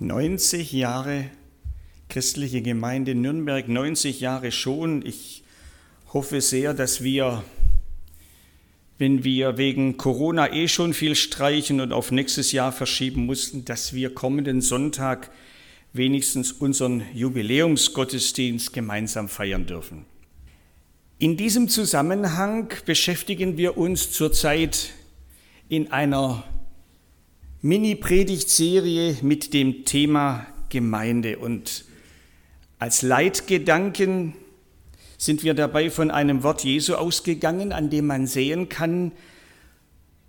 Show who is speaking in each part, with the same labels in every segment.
Speaker 1: 90 Jahre christliche Gemeinde Nürnberg, 90 Jahre schon. Ich hoffe sehr, dass wir, wenn wir wegen Corona eh schon viel streichen und auf nächstes Jahr verschieben mussten, dass wir kommenden Sonntag wenigstens unseren Jubiläumsgottesdienst gemeinsam feiern dürfen. In diesem Zusammenhang beschäftigen wir uns zurzeit in einer Mini-Predigtserie mit dem Thema Gemeinde. Und als Leitgedanken sind wir dabei von einem Wort Jesu ausgegangen, an dem man sehen kann,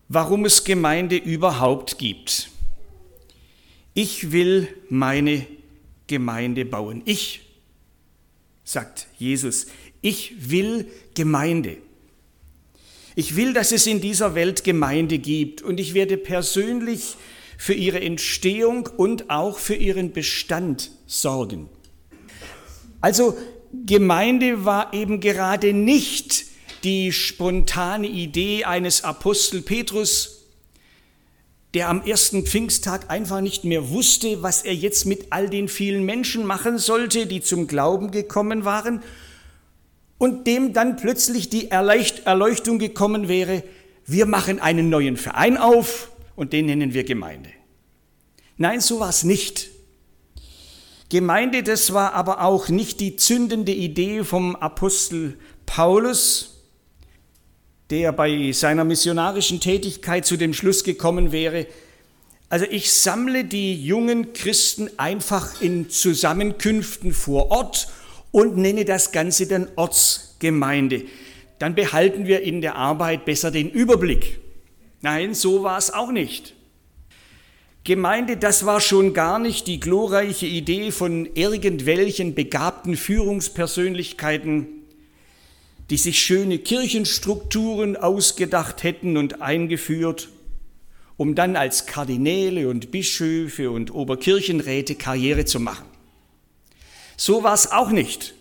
Speaker 1: warum es Gemeinde überhaupt gibt. Ich will meine Gemeinde bauen. Ich, sagt Jesus, ich will Gemeinde. Ich will, dass es in dieser Welt Gemeinde gibt und ich werde persönlich für ihre Entstehung und auch für ihren Bestand sorgen. Also Gemeinde war eben gerade nicht die spontane Idee eines Apostel Petrus, der am ersten Pfingsttag einfach nicht mehr wusste, was er jetzt mit all den vielen Menschen machen sollte, die zum Glauben gekommen waren und dem dann plötzlich die Erleuchtung gekommen wäre, wir machen einen neuen Verein auf und den nennen wir Gemeinde. Nein, so war es nicht. Gemeinde, das war aber auch nicht die zündende Idee vom Apostel Paulus, der bei seiner missionarischen Tätigkeit zu dem Schluss gekommen wäre, also ich sammle die jungen Christen einfach in Zusammenkünften vor Ort und nenne das Ganze dann Ortsgemeinde. Dann behalten wir in der Arbeit besser den Überblick. Nein, so war es auch nicht. Gemeinde, das war schon gar nicht die glorreiche Idee von irgendwelchen begabten Führungspersönlichkeiten, die sich schöne Kirchenstrukturen ausgedacht hätten und eingeführt, um dann als Kardinäle und Bischöfe und Oberkirchenräte Karriere zu machen. So war es auch nicht.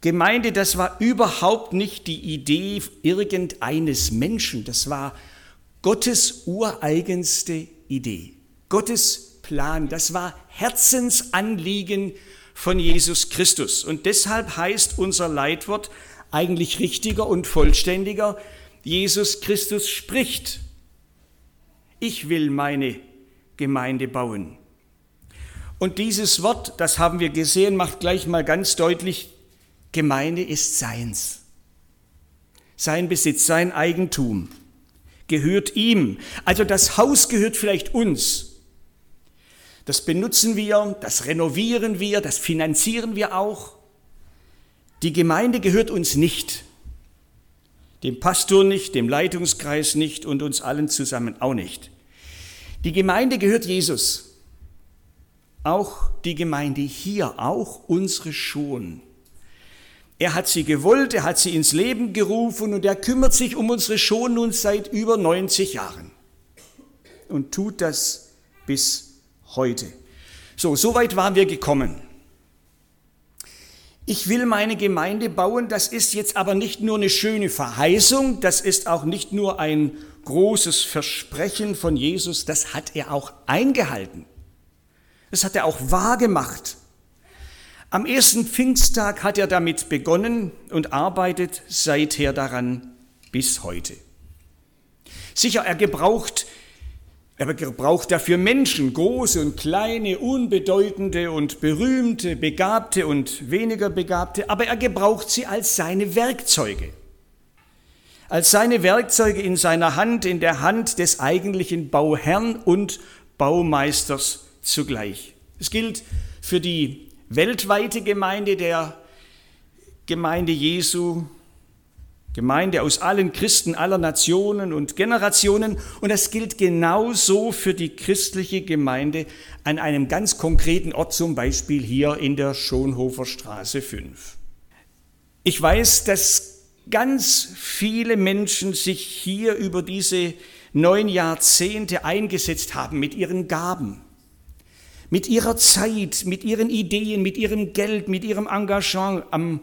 Speaker 1: Gemeinde, das war überhaupt nicht die Idee irgendeines Menschen, das war Gottes ureigenste Idee, Gottes Plan, das war Herzensanliegen von Jesus Christus. Und deshalb heißt unser Leitwort eigentlich richtiger und vollständiger, Jesus Christus spricht, ich will meine Gemeinde bauen. Und dieses Wort, das haben wir gesehen, macht gleich mal ganz deutlich, Gemeinde ist seins. Sein Besitz, sein Eigentum gehört ihm. Also das Haus gehört vielleicht uns. Das benutzen wir, das renovieren wir, das finanzieren wir auch. Die Gemeinde gehört uns nicht. Dem Pastor nicht, dem Leitungskreis nicht und uns allen zusammen auch nicht. Die Gemeinde gehört Jesus auch die Gemeinde hier, auch unsere schon. Er hat sie gewollt, er hat sie ins Leben gerufen und er kümmert sich um unsere schon nun seit über 90 Jahren und tut das bis heute. So, so weit waren wir gekommen. Ich will meine Gemeinde bauen, das ist jetzt aber nicht nur eine schöne Verheißung, das ist auch nicht nur ein großes Versprechen von Jesus, das hat er auch eingehalten. Das hat er auch wahr gemacht. Am ersten Pfingsttag hat er damit begonnen und arbeitet seither daran bis heute. Sicher, er gebraucht, er gebraucht dafür Menschen, große und kleine, unbedeutende und berühmte, begabte und weniger begabte, aber er gebraucht sie als seine Werkzeuge. Als seine Werkzeuge in seiner Hand, in der Hand des eigentlichen Bauherrn und Baumeisters zugleich. Es gilt für die weltweite Gemeinde der Gemeinde Jesu, Gemeinde aus allen Christen aller Nationen und Generationen. Und das gilt genauso für die christliche Gemeinde an einem ganz konkreten Ort, zum Beispiel hier in der Schonhofer Straße 5. Ich weiß, dass ganz viele Menschen sich hier über diese neun Jahrzehnte eingesetzt haben mit ihren Gaben, mit ihrer Zeit, mit ihren Ideen, mit ihrem Geld, mit ihrem Engagement. Am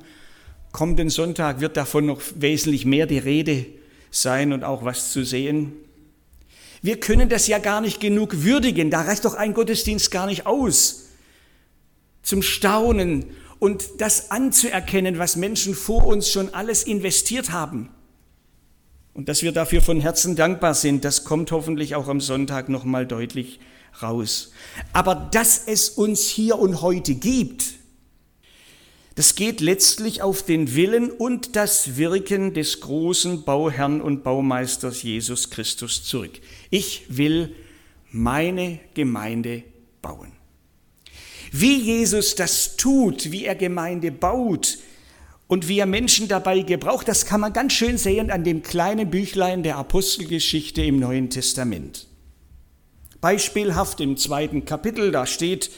Speaker 1: kommenden Sonntag wird davon noch wesentlich mehr die Rede sein und auch was zu sehen. Wir können das ja gar nicht genug würdigen. Da reicht doch ein Gottesdienst gar nicht aus. Zum Staunen und das anzuerkennen, was Menschen vor uns schon alles investiert haben. Und dass wir dafür von Herzen dankbar sind, das kommt hoffentlich auch am Sonntag nochmal deutlich raus. Aber dass es uns hier und heute gibt, das geht letztlich auf den Willen und das Wirken des großen Bauherrn und Baumeisters Jesus Christus zurück. Ich will meine Gemeinde bauen. Wie Jesus das tut, wie er Gemeinde baut und wie er Menschen dabei gebraucht, das kann man ganz schön sehen an dem kleinen Büchlein der Apostelgeschichte im Neuen Testament. Beispielhaft im zweiten Kapitel, da steht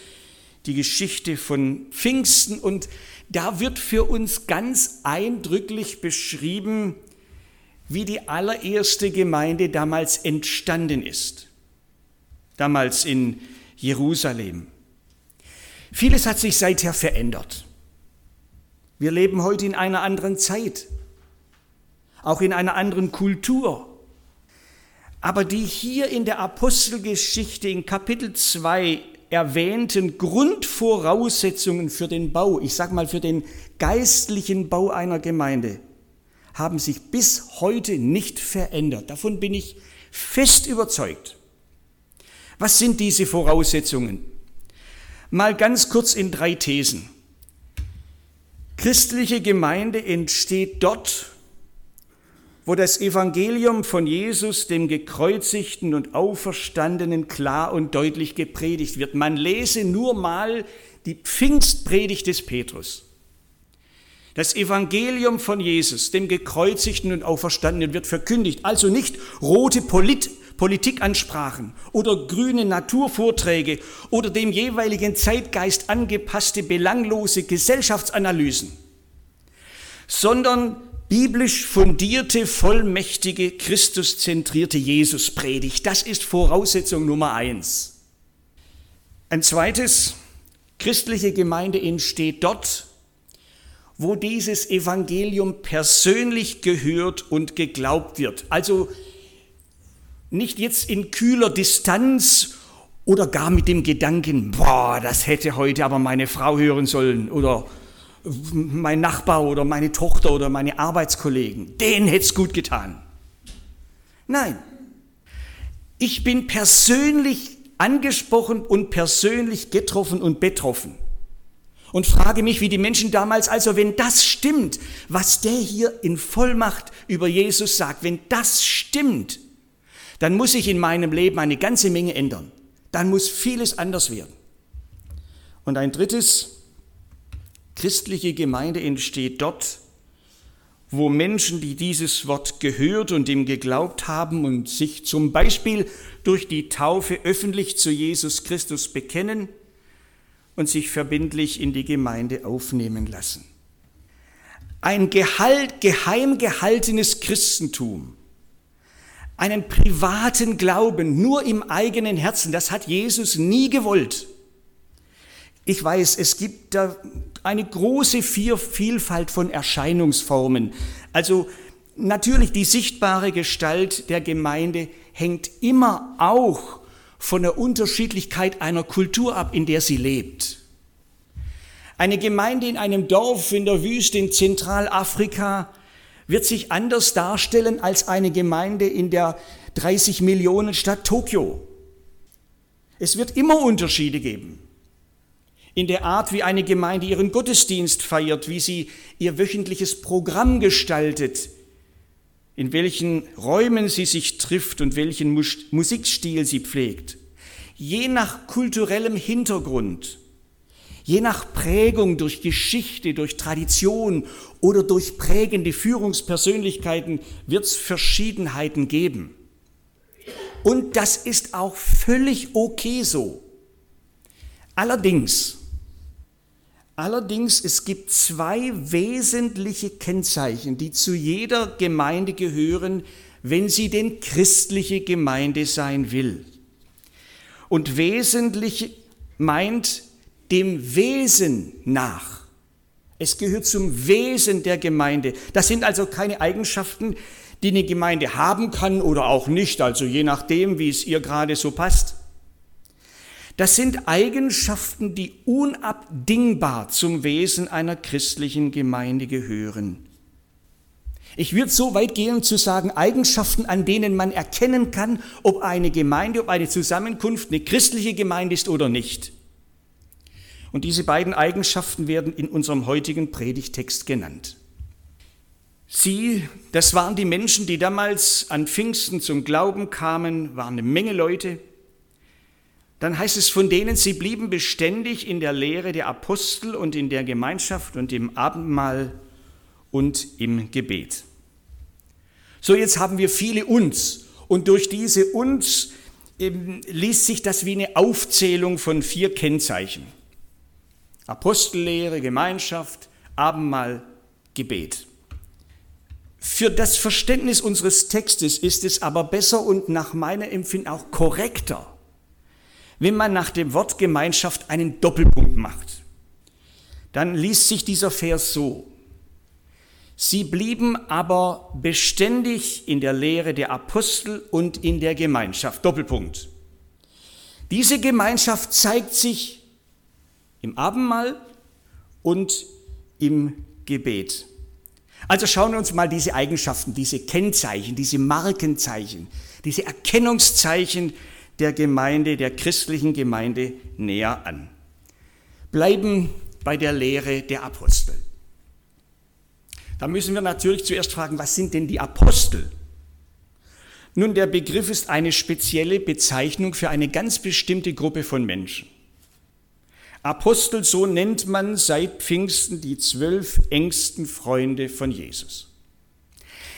Speaker 1: die Geschichte von Pfingsten und da wird für uns ganz eindrücklich beschrieben, wie die allererste Gemeinde damals entstanden ist. Damals in Jerusalem. Vieles hat sich seither verändert. Wir leben heute in einer anderen Zeit, auch in einer anderen Kultur. Aber die hier in der Apostelgeschichte in Kapitel 2 erwähnten Grundvoraussetzungen für den Bau, ich sage mal für den geistlichen Bau einer Gemeinde, haben sich bis heute nicht verändert. Davon bin ich fest überzeugt. Was sind diese Voraussetzungen? Mal ganz kurz in drei Thesen. Christliche Gemeinde entsteht dort, wo das Evangelium von Jesus, dem gekreuzigten und auferstandenen, klar und deutlich gepredigt wird. Man lese nur mal die Pfingstpredigt des Petrus. Das Evangelium von Jesus, dem gekreuzigten und auferstandenen, wird verkündigt. Also nicht rote Polit Politikansprachen oder grüne Naturvorträge oder dem jeweiligen Zeitgeist angepasste belanglose Gesellschaftsanalysen, sondern biblisch fundierte, vollmächtige, Christuszentrierte Jesuspredigt. Das ist Voraussetzung Nummer eins. Ein zweites, christliche Gemeinde entsteht dort, wo dieses Evangelium persönlich gehört und geglaubt wird. Also nicht jetzt in kühler Distanz oder gar mit dem Gedanken, boah, das hätte heute aber meine Frau hören sollen oder mein Nachbar oder meine Tochter oder meine Arbeitskollegen, denen hätte es gut getan. Nein, ich bin persönlich angesprochen und persönlich getroffen und betroffen. Und frage mich, wie die Menschen damals, also wenn das stimmt, was der hier in Vollmacht über Jesus sagt, wenn das stimmt, dann muss sich in meinem Leben eine ganze Menge ändern. Dann muss vieles anders werden. Und ein drittes, Christliche Gemeinde entsteht dort, wo Menschen, die dieses Wort gehört und ihm geglaubt haben und sich zum Beispiel durch die Taufe öffentlich zu Jesus Christus bekennen und sich verbindlich in die Gemeinde aufnehmen lassen. Ein Gehalt, geheim gehaltenes Christentum, einen privaten Glauben nur im eigenen Herzen, das hat Jesus nie gewollt. Ich weiß, es gibt da eine große Vielfalt von Erscheinungsformen. Also natürlich die sichtbare Gestalt der Gemeinde hängt immer auch von der Unterschiedlichkeit einer Kultur ab, in der sie lebt. Eine Gemeinde in einem Dorf in der Wüste in Zentralafrika wird sich anders darstellen als eine Gemeinde in der 30 Millionen Stadt Tokio. Es wird immer Unterschiede geben in der Art, wie eine Gemeinde ihren Gottesdienst feiert, wie sie ihr wöchentliches Programm gestaltet, in welchen Räumen sie sich trifft und welchen Musikstil sie pflegt. Je nach kulturellem Hintergrund, je nach Prägung durch Geschichte, durch Tradition oder durch prägende Führungspersönlichkeiten wird es Verschiedenheiten geben. Und das ist auch völlig okay so. Allerdings Allerdings, es gibt zwei wesentliche Kennzeichen, die zu jeder Gemeinde gehören, wenn sie denn christliche Gemeinde sein will. Und wesentlich meint dem Wesen nach. Es gehört zum Wesen der Gemeinde. Das sind also keine Eigenschaften, die eine Gemeinde haben kann oder auch nicht, also je nachdem, wie es ihr gerade so passt. Das sind Eigenschaften, die unabdingbar zum Wesen einer christlichen Gemeinde gehören. Ich würde so weit gehen zu sagen, Eigenschaften, an denen man erkennen kann, ob eine Gemeinde, ob eine Zusammenkunft eine christliche Gemeinde ist oder nicht. Und diese beiden Eigenschaften werden in unserem heutigen Predigtext genannt. Sie, das waren die Menschen, die damals an Pfingsten zum Glauben kamen, waren eine Menge Leute. Dann heißt es von denen, sie blieben beständig in der Lehre der Apostel und in der Gemeinschaft und im Abendmahl und im Gebet. So, jetzt haben wir viele uns und durch diese uns ähm, liest sich das wie eine Aufzählung von vier Kennzeichen. Apostellehre, Gemeinschaft, Abendmahl, Gebet. Für das Verständnis unseres Textes ist es aber besser und nach meiner Empfinden auch korrekter, wenn man nach dem Wort Gemeinschaft einen Doppelpunkt macht. Dann liest sich dieser Vers so. Sie blieben aber beständig in der Lehre der Apostel und in der Gemeinschaft. Doppelpunkt. Diese Gemeinschaft zeigt sich im Abendmahl und im Gebet. Also schauen wir uns mal diese Eigenschaften, diese Kennzeichen, diese Markenzeichen, diese Erkennungszeichen der Gemeinde, der christlichen Gemeinde näher an. Bleiben bei der Lehre der Apostel. Da müssen wir natürlich zuerst fragen, was sind denn die Apostel? Nun, der Begriff ist eine spezielle Bezeichnung für eine ganz bestimmte Gruppe von Menschen. Apostel, so nennt man seit Pfingsten die zwölf engsten Freunde von Jesus.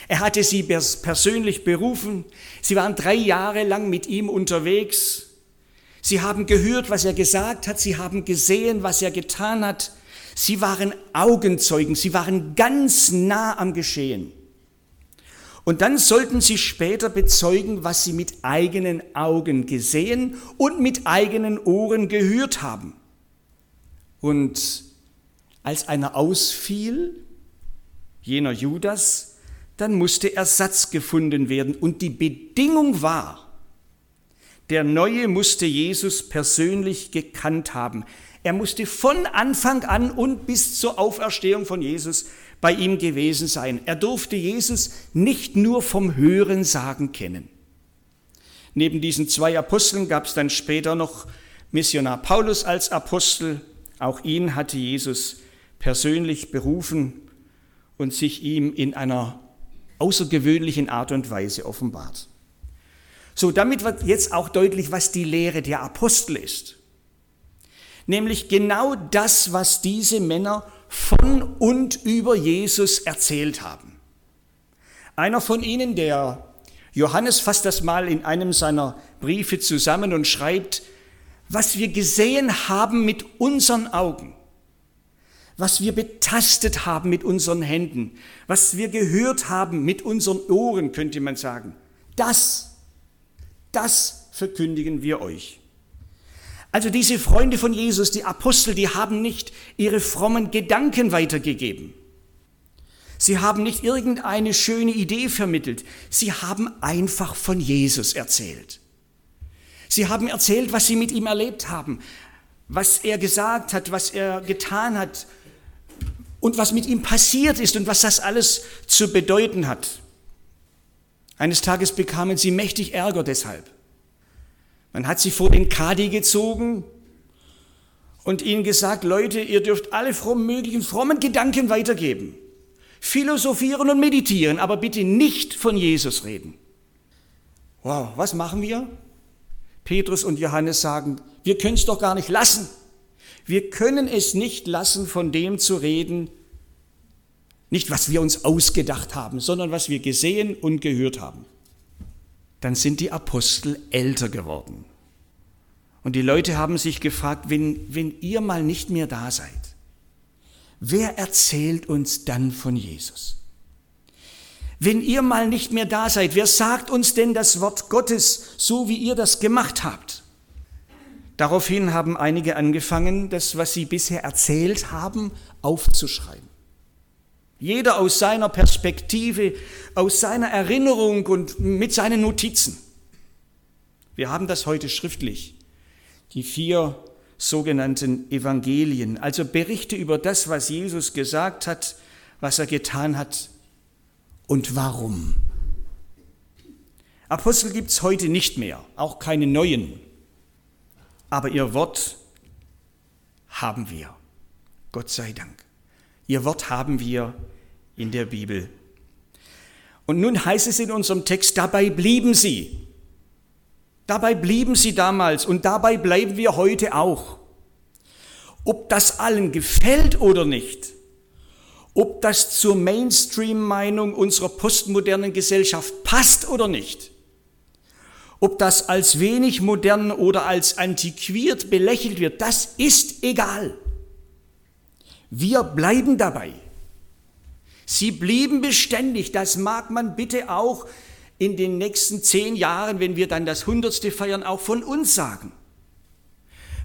Speaker 1: Er hatte sie persönlich berufen. Sie waren drei Jahre lang mit ihm unterwegs. Sie haben gehört, was er gesagt hat. Sie haben gesehen, was er getan hat. Sie waren Augenzeugen. Sie waren ganz nah am Geschehen. Und dann sollten sie später bezeugen, was sie mit eigenen Augen gesehen und mit eigenen Ohren gehört haben. Und als einer ausfiel, jener Judas, dann musste Ersatz gefunden werden. Und die Bedingung war, der Neue musste Jesus persönlich gekannt haben. Er musste von Anfang an und bis zur Auferstehung von Jesus bei ihm gewesen sein. Er durfte Jesus nicht nur vom Hören sagen kennen. Neben diesen zwei Aposteln gab es dann später noch Missionar Paulus als Apostel auch ihn hatte Jesus persönlich berufen und sich ihm in einer außergewöhnlichen Art und Weise offenbart. So, damit wird jetzt auch deutlich, was die Lehre der Apostel ist. Nämlich genau das, was diese Männer von und über Jesus erzählt haben. Einer von ihnen, der Johannes fasst das mal in einem seiner Briefe zusammen und schreibt, was wir gesehen haben mit unseren Augen, was wir betastet haben mit unseren Händen, was wir gehört haben mit unseren Ohren, könnte man sagen, das, das verkündigen wir euch. Also diese Freunde von Jesus, die Apostel, die haben nicht ihre frommen Gedanken weitergegeben. Sie haben nicht irgendeine schöne Idee vermittelt. Sie haben einfach von Jesus erzählt. Sie haben erzählt, was sie mit ihm erlebt haben, was er gesagt hat, was er getan hat und was mit ihm passiert ist und was das alles zu bedeuten hat. Eines Tages bekamen sie mächtig Ärger deshalb. Man hat sie vor den Kadi gezogen und ihnen gesagt, Leute, ihr dürft alle fromm, möglichen frommen Gedanken weitergeben, philosophieren und meditieren, aber bitte nicht von Jesus reden. Wow, was machen wir? Petrus und Johannes sagen, wir können es doch gar nicht lassen. Wir können es nicht lassen, von dem zu reden, nicht was wir uns ausgedacht haben, sondern was wir gesehen und gehört haben. Dann sind die Apostel älter geworden. Und die Leute haben sich gefragt, wenn, wenn ihr mal nicht mehr da seid, wer erzählt uns dann von Jesus? Wenn ihr mal nicht mehr da seid, wer sagt uns denn das Wort Gottes, so wie ihr das gemacht habt? Daraufhin haben einige angefangen, das, was sie bisher erzählt haben, aufzuschreiben. Jeder aus seiner Perspektive, aus seiner Erinnerung und mit seinen Notizen. Wir haben das heute schriftlich. Die vier sogenannten Evangelien, also Berichte über das, was Jesus gesagt hat, was er getan hat und warum. Apostel gibt es heute nicht mehr, auch keine neuen. Aber ihr Wort haben wir. Gott sei Dank. Ihr Wort haben wir in der Bibel. Und nun heißt es in unserem Text, dabei blieben sie. Dabei blieben sie damals und dabei bleiben wir heute auch. Ob das allen gefällt oder nicht, ob das zur Mainstream-Meinung unserer postmodernen Gesellschaft passt oder nicht, ob das als wenig modern oder als antiquiert belächelt wird, das ist egal. Wir bleiben dabei. Sie blieben beständig, das mag man bitte auch in den nächsten zehn Jahren, wenn wir dann das Hundertste feiern, auch von uns sagen.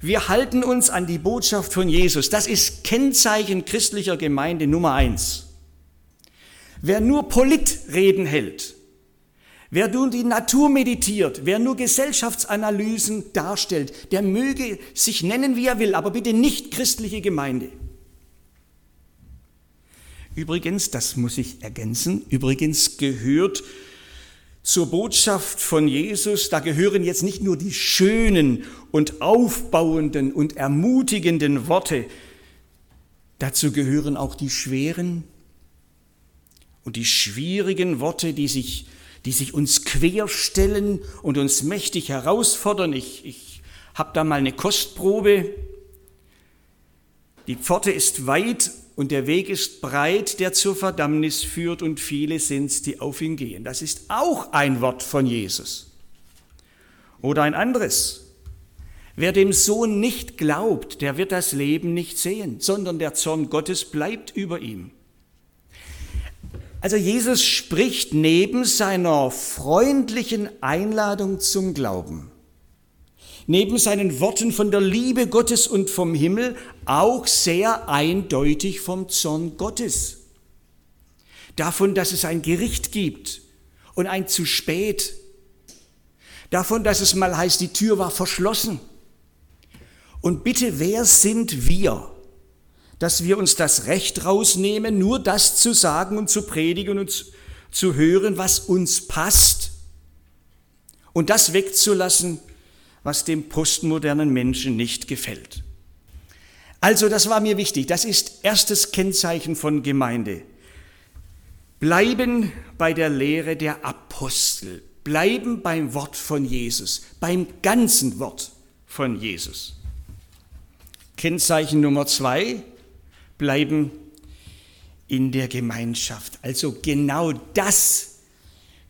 Speaker 1: Wir halten uns an die Botschaft von Jesus. Das ist Kennzeichen christlicher Gemeinde Nummer eins. Wer nur Politreden hält, wer nur die Natur meditiert, wer nur Gesellschaftsanalysen darstellt, der möge sich nennen, wie er will, aber bitte nicht christliche Gemeinde. Übrigens, das muss ich ergänzen, übrigens gehört zur Botschaft von Jesus, da gehören jetzt nicht nur die schönen und aufbauenden und ermutigenden Worte, dazu gehören auch die schweren und die schwierigen Worte, die sich, die sich uns querstellen und uns mächtig herausfordern. Ich, ich habe da mal eine Kostprobe. Die Pforte ist weit und der Weg ist breit, der zur Verdammnis führt, und viele sind's, die auf ihn gehen. Das ist auch ein Wort von Jesus. Oder ein anderes. Wer dem Sohn nicht glaubt, der wird das Leben nicht sehen, sondern der Zorn Gottes bleibt über ihm. Also Jesus spricht neben seiner freundlichen Einladung zum Glauben neben seinen Worten von der Liebe Gottes und vom Himmel auch sehr eindeutig vom Zorn Gottes. Davon, dass es ein Gericht gibt und ein zu spät. Davon, dass es mal heißt, die Tür war verschlossen. Und bitte, wer sind wir, dass wir uns das Recht rausnehmen, nur das zu sagen und zu predigen und zu hören, was uns passt und das wegzulassen, was dem postmodernen Menschen nicht gefällt. Also das war mir wichtig. Das ist erstes Kennzeichen von Gemeinde. Bleiben bei der Lehre der Apostel. Bleiben beim Wort von Jesus, beim ganzen Wort von Jesus. Kennzeichen Nummer zwei, bleiben in der Gemeinschaft. Also genau das,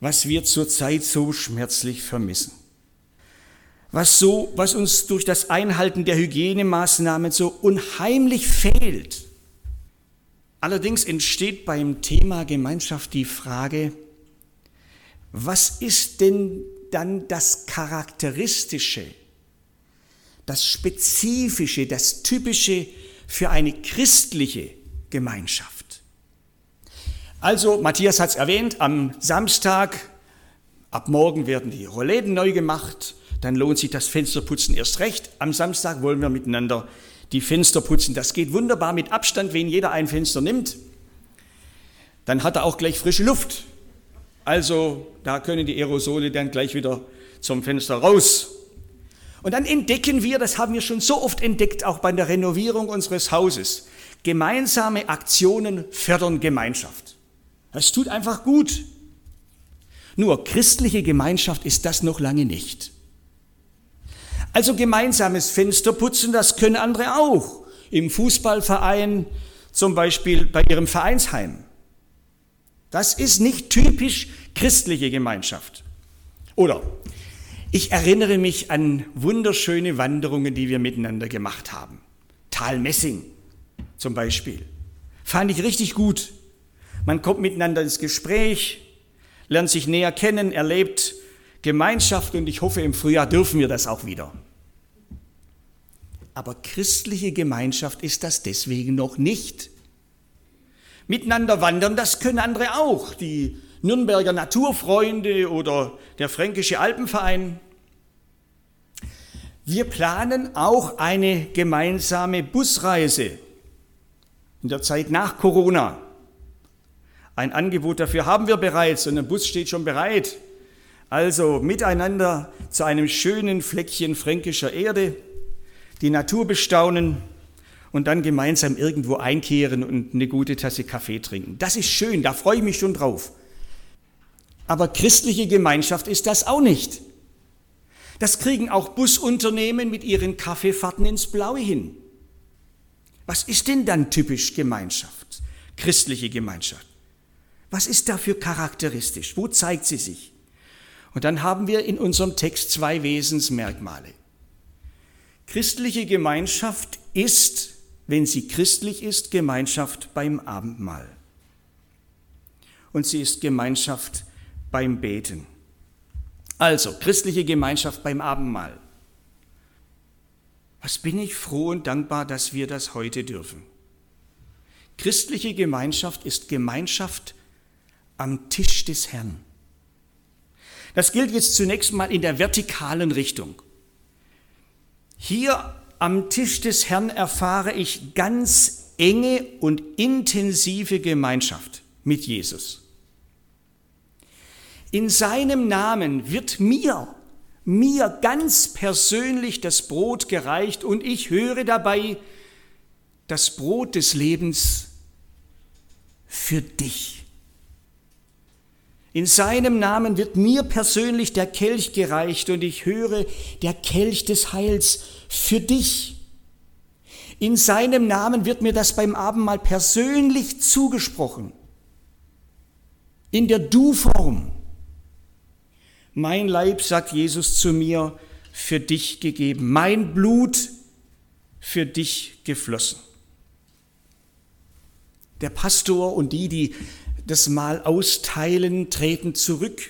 Speaker 1: was wir zurzeit so schmerzlich vermissen was, so, was uns durch das Einhalten der Hygienemaßnahmen so unheimlich fehlt. Allerdings entsteht beim Thema Gemeinschaft die Frage, was ist denn dann das Charakteristische, das Spezifische, das Typische für eine christliche Gemeinschaft? Also, Matthias hat es erwähnt, am Samstag, ab morgen werden die Rollläden neu gemacht dann lohnt sich das Fensterputzen erst recht. Am Samstag wollen wir miteinander die Fenster putzen. Das geht wunderbar mit Abstand, wenn jeder ein Fenster nimmt. Dann hat er auch gleich frische Luft. Also da können die Aerosole dann gleich wieder zum Fenster raus. Und dann entdecken wir, das haben wir schon so oft entdeckt, auch bei der Renovierung unseres Hauses, gemeinsame Aktionen fördern Gemeinschaft. Das tut einfach gut. Nur christliche Gemeinschaft ist das noch lange nicht. Also gemeinsames Fensterputzen, das können andere auch. Im Fußballverein, zum Beispiel bei ihrem Vereinsheim. Das ist nicht typisch christliche Gemeinschaft. Oder ich erinnere mich an wunderschöne Wanderungen, die wir miteinander gemacht haben. Tal Messing zum Beispiel. Fand ich richtig gut. Man kommt miteinander ins Gespräch, lernt sich näher kennen, erlebt Gemeinschaft und ich hoffe, im Frühjahr dürfen wir das auch wieder. Aber christliche Gemeinschaft ist das deswegen noch nicht. Miteinander wandern, das können andere auch. Die Nürnberger Naturfreunde oder der Fränkische Alpenverein. Wir planen auch eine gemeinsame Busreise in der Zeit nach Corona. Ein Angebot dafür haben wir bereits und ein Bus steht schon bereit. Also miteinander zu einem schönen Fleckchen fränkischer Erde, die Natur bestaunen und dann gemeinsam irgendwo einkehren und eine gute Tasse Kaffee trinken. Das ist schön, da freue ich mich schon drauf. Aber christliche Gemeinschaft ist das auch nicht. Das kriegen auch Busunternehmen mit ihren Kaffeefahrten ins Blaue hin. Was ist denn dann typisch Gemeinschaft, christliche Gemeinschaft? Was ist dafür charakteristisch? Wo zeigt sie sich? Und dann haben wir in unserem Text zwei Wesensmerkmale. Christliche Gemeinschaft ist, wenn sie christlich ist, Gemeinschaft beim Abendmahl. Und sie ist Gemeinschaft beim Beten. Also, christliche Gemeinschaft beim Abendmahl. Was bin ich froh und dankbar, dass wir das heute dürfen. Christliche Gemeinschaft ist Gemeinschaft am Tisch des Herrn. Das gilt jetzt zunächst mal in der vertikalen Richtung. Hier am Tisch des Herrn erfahre ich ganz enge und intensive Gemeinschaft mit Jesus. In seinem Namen wird mir, mir ganz persönlich das Brot gereicht und ich höre dabei das Brot des Lebens für dich. In seinem Namen wird mir persönlich der Kelch gereicht und ich höre der Kelch des Heils für dich. In seinem Namen wird mir das beim Abendmahl persönlich zugesprochen. In der Du-Form. Mein Leib, sagt Jesus zu mir, für dich gegeben, mein Blut für dich geflossen. Der Pastor und die, die das Mal austeilen, treten zurück.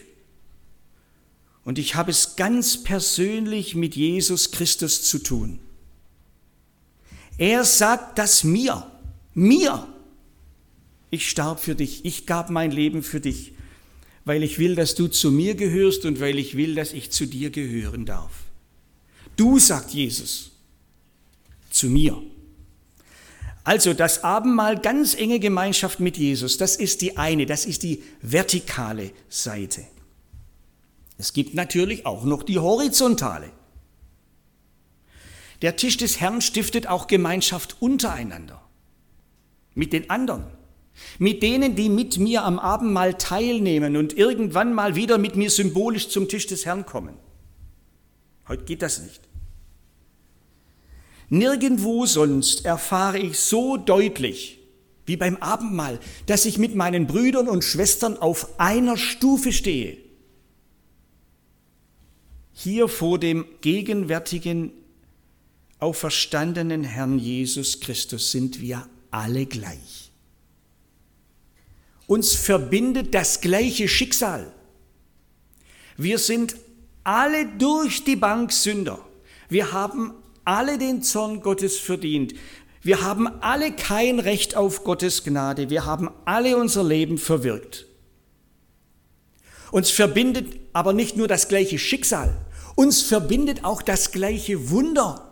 Speaker 1: Und ich habe es ganz persönlich mit Jesus Christus zu tun. Er sagt das mir, mir. Ich starb für dich, ich gab mein Leben für dich weil ich will, dass du zu mir gehörst und weil ich will, dass ich zu dir gehören darf. Du, sagt Jesus, zu mir. Also das Abendmahl, ganz enge Gemeinschaft mit Jesus, das ist die eine, das ist die vertikale Seite. Es gibt natürlich auch noch die horizontale. Der Tisch des Herrn stiftet auch Gemeinschaft untereinander, mit den anderen mit denen, die mit mir am Abendmahl teilnehmen und irgendwann mal wieder mit mir symbolisch zum Tisch des Herrn kommen. Heute geht das nicht. Nirgendwo sonst erfahre ich so deutlich wie beim Abendmahl, dass ich mit meinen Brüdern und Schwestern auf einer Stufe stehe. Hier vor dem gegenwärtigen, auferstandenen Herrn Jesus Christus sind wir alle gleich. Uns verbindet das gleiche Schicksal. Wir sind alle durch die Bank Sünder. Wir haben alle den Zorn Gottes verdient. Wir haben alle kein Recht auf Gottes Gnade. Wir haben alle unser Leben verwirkt. Uns verbindet aber nicht nur das gleiche Schicksal, uns verbindet auch das gleiche Wunder.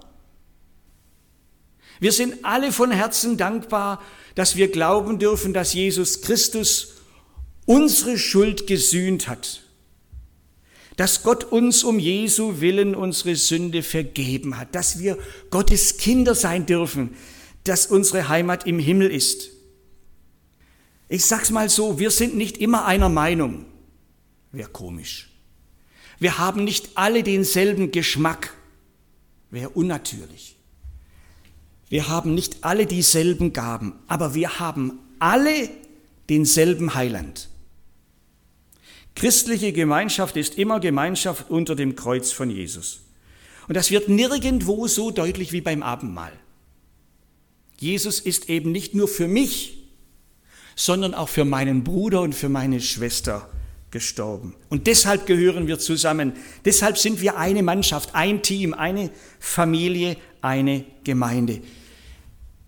Speaker 1: Wir sind alle von Herzen dankbar dass wir glauben dürfen, dass Jesus Christus unsere Schuld gesühnt hat, dass Gott uns um Jesu willen unsere Sünde vergeben hat, dass wir Gottes Kinder sein dürfen, dass unsere Heimat im Himmel ist. Ich sag's mal so, wir sind nicht immer einer Meinung. Wäre komisch. Wir haben nicht alle denselben Geschmack. Wäre unnatürlich. Wir haben nicht alle dieselben Gaben, aber wir haben alle denselben Heiland. Christliche Gemeinschaft ist immer Gemeinschaft unter dem Kreuz von Jesus. Und das wird nirgendwo so deutlich wie beim Abendmahl. Jesus ist eben nicht nur für mich, sondern auch für meinen Bruder und für meine Schwester gestorben. Und deshalb gehören wir zusammen. Deshalb sind wir eine Mannschaft, ein Team, eine Familie, eine Gemeinde.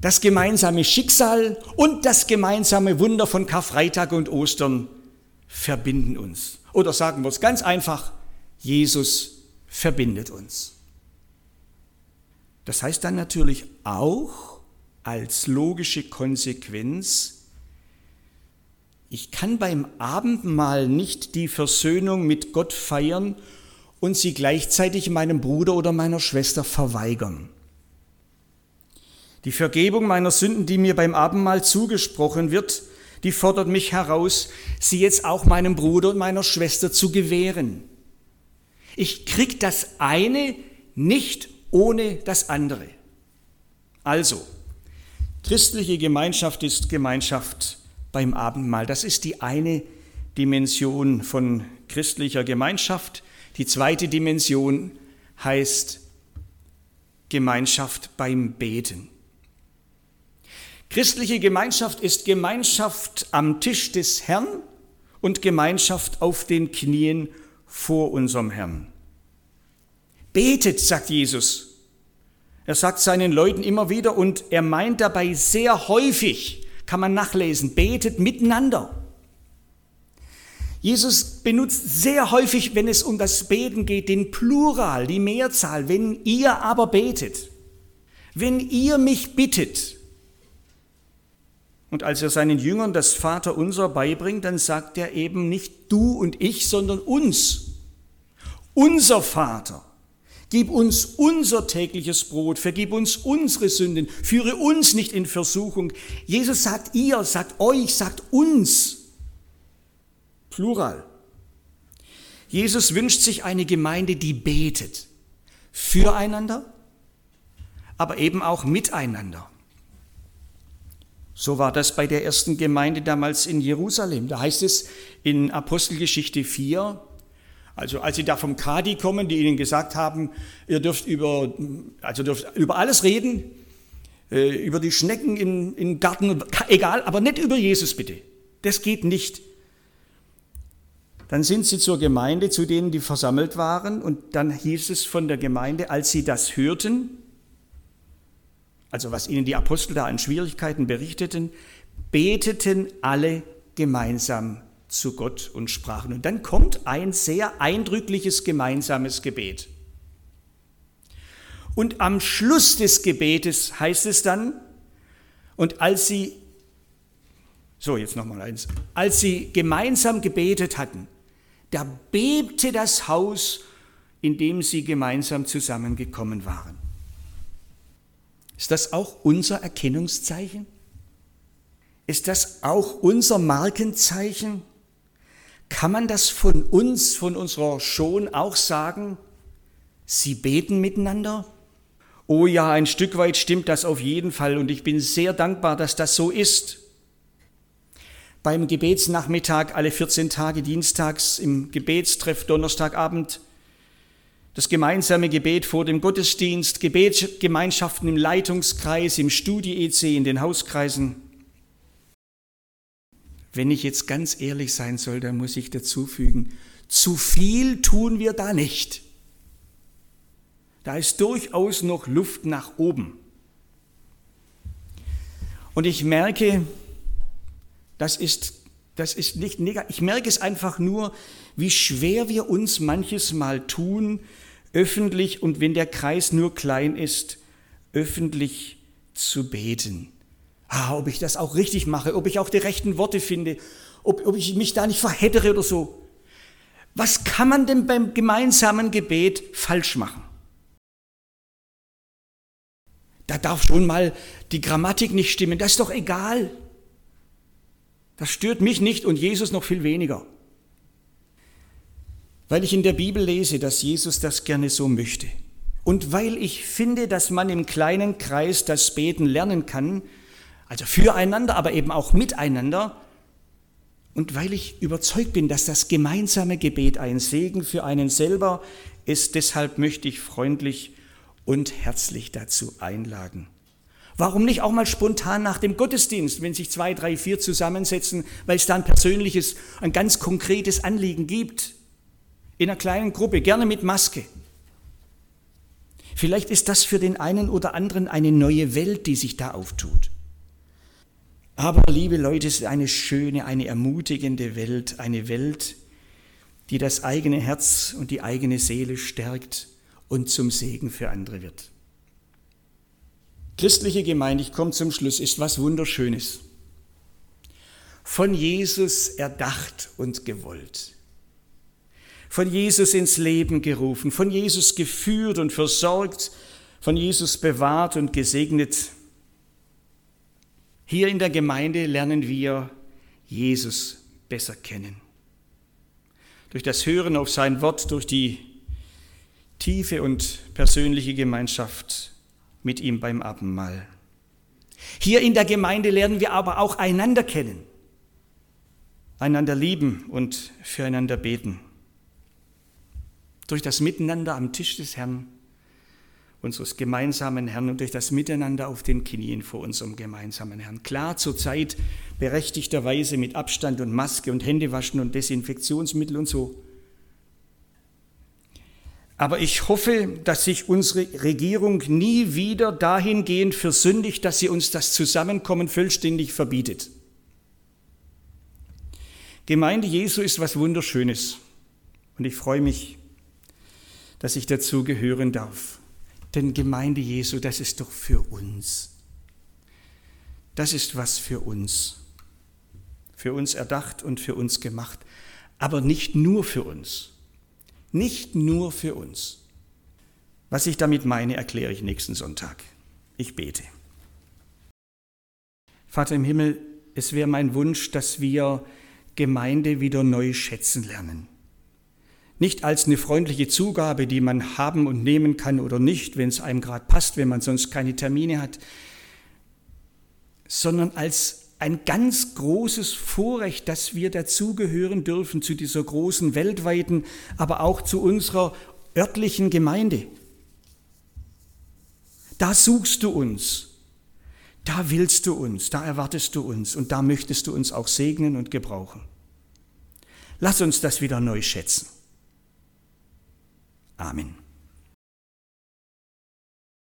Speaker 1: Das gemeinsame Schicksal und das gemeinsame Wunder von Karfreitag und Ostern verbinden uns. Oder sagen wir es ganz einfach, Jesus verbindet uns. Das heißt dann natürlich auch als logische Konsequenz, ich kann beim Abendmahl nicht die Versöhnung mit Gott feiern und sie gleichzeitig meinem Bruder oder meiner Schwester verweigern. Die Vergebung meiner Sünden, die mir beim Abendmahl zugesprochen wird, die fordert mich heraus, sie jetzt auch meinem Bruder und meiner Schwester zu gewähren. Ich krieg das eine nicht ohne das andere. Also, christliche Gemeinschaft ist Gemeinschaft beim Abendmahl. Das ist die eine Dimension von christlicher Gemeinschaft. Die zweite Dimension heißt Gemeinschaft beim Beten. Christliche Gemeinschaft ist Gemeinschaft am Tisch des Herrn und Gemeinschaft auf den Knien vor unserem Herrn. Betet, sagt Jesus. Er sagt seinen Leuten immer wieder und er meint dabei sehr häufig, kann man nachlesen, betet miteinander. Jesus benutzt sehr häufig, wenn es um das Beten geht, den Plural, die Mehrzahl, wenn ihr aber betet. Wenn ihr mich bittet. Und als er seinen Jüngern das Vaterunser beibringt, dann sagt er eben nicht du und ich, sondern uns. Unser Vater. Gib uns unser tägliches Brot, vergib uns unsere Sünden, führe uns nicht in Versuchung. Jesus sagt ihr, sagt euch, sagt uns. Plural. Jesus wünscht sich eine Gemeinde, die betet. Füreinander, aber eben auch miteinander. So war das bei der ersten Gemeinde damals in Jerusalem. Da heißt es in Apostelgeschichte 4, also als sie da vom Kadi kommen, die ihnen gesagt haben, ihr dürft über, also dürft über alles reden, äh, über die Schnecken im, im Garten, egal, aber nicht über Jesus bitte. Das geht nicht. Dann sind sie zur Gemeinde, zu denen die versammelt waren, und dann hieß es von der Gemeinde, als sie das hörten, also was ihnen die Apostel da an Schwierigkeiten berichteten, beteten alle gemeinsam zu Gott und sprachen. Und dann kommt ein sehr eindrückliches gemeinsames Gebet. Und am Schluss des Gebetes heißt es dann, und als sie, so jetzt nochmal eins, als sie gemeinsam gebetet hatten, da bebte das Haus, in dem sie gemeinsam zusammengekommen waren. Ist das auch unser Erkennungszeichen? Ist das auch unser Markenzeichen? Kann man das von uns, von unserer Schon auch sagen? Sie beten miteinander? Oh ja, ein Stück weit stimmt das auf jeden Fall und ich bin sehr dankbar, dass das so ist. Beim Gebetsnachmittag alle 14 Tage dienstags, im Gebetstreff Donnerstagabend, das gemeinsame Gebet vor dem Gottesdienst, Gebetsgemeinschaften im Leitungskreis, im Studi-EC, in den Hauskreisen. Wenn ich jetzt ganz ehrlich sein soll, dann muss ich dazu fügen, zu viel tun wir da nicht. Da ist durchaus noch Luft nach oben. Und ich merke, das ist, das ist nicht negativ, ich merke es einfach nur, wie schwer wir uns manches Mal tun, öffentlich und wenn der Kreis nur klein ist, öffentlich zu beten ah, ob ich das auch richtig mache, ob ich auch die rechten Worte finde, ob, ob ich mich da nicht verhedere oder so. Was kann man denn beim gemeinsamen Gebet falsch machen? Da darf schon mal die Grammatik nicht stimmen, das ist doch egal. Das stört mich nicht und Jesus noch viel weniger. Weil ich in der Bibel lese, dass Jesus das gerne so möchte. Und weil ich finde, dass man im kleinen Kreis das Beten lernen kann, also füreinander, aber eben auch miteinander. Und weil ich überzeugt bin, dass das gemeinsame Gebet ein Segen für einen selber ist, deshalb möchte ich freundlich und herzlich dazu einladen. Warum nicht auch mal spontan nach dem Gottesdienst, wenn sich zwei, drei, vier zusammensetzen, weil es da ein persönliches, ein ganz konkretes Anliegen gibt? In einer kleinen Gruppe, gerne mit Maske. Vielleicht ist das für den einen oder anderen eine neue Welt, die sich da auftut. Aber, liebe Leute, es ist eine schöne, eine ermutigende Welt, eine Welt, die das eigene Herz und die eigene Seele stärkt und zum Segen für andere wird. Christliche Gemeinde, ich komme zum Schluss, ist was Wunderschönes. Von Jesus erdacht und gewollt. Von Jesus ins Leben gerufen, von Jesus geführt und versorgt, von Jesus bewahrt und gesegnet. Hier in der Gemeinde lernen wir Jesus besser kennen. Durch das Hören auf sein Wort, durch die tiefe und persönliche Gemeinschaft mit ihm beim Abendmahl. Hier in der Gemeinde lernen wir aber auch einander kennen, einander lieben und füreinander beten. Durch das Miteinander am Tisch des Herrn, unseres gemeinsamen Herrn und durch das Miteinander auf den Knien vor unserem gemeinsamen Herrn. Klar, zurzeit berechtigterweise mit Abstand und Maske und Händewaschen und Desinfektionsmittel und so. Aber ich hoffe, dass sich unsere Regierung nie wieder dahingehend versündigt, dass sie uns das Zusammenkommen vollständig verbietet. Gemeinde Jesu ist was Wunderschönes und ich freue mich, dass ich dazu gehören darf. Denn Gemeinde Jesu, das ist doch für uns. Das ist was für uns. Für uns erdacht und für uns gemacht. Aber nicht nur für uns. Nicht nur für uns. Was ich damit meine, erkläre ich nächsten Sonntag. Ich bete. Vater im Himmel, es wäre mein Wunsch, dass wir Gemeinde wieder neu schätzen lernen. Nicht als eine freundliche Zugabe, die man haben und nehmen kann oder nicht, wenn es einem gerade passt, wenn man sonst keine Termine hat, sondern als ein ganz großes Vorrecht, dass wir dazugehören dürfen zu dieser großen weltweiten, aber auch zu unserer örtlichen Gemeinde. Da suchst du uns, da willst du uns, da erwartest du uns und da möchtest du uns auch segnen und gebrauchen. Lass uns das wieder neu schätzen. Amen.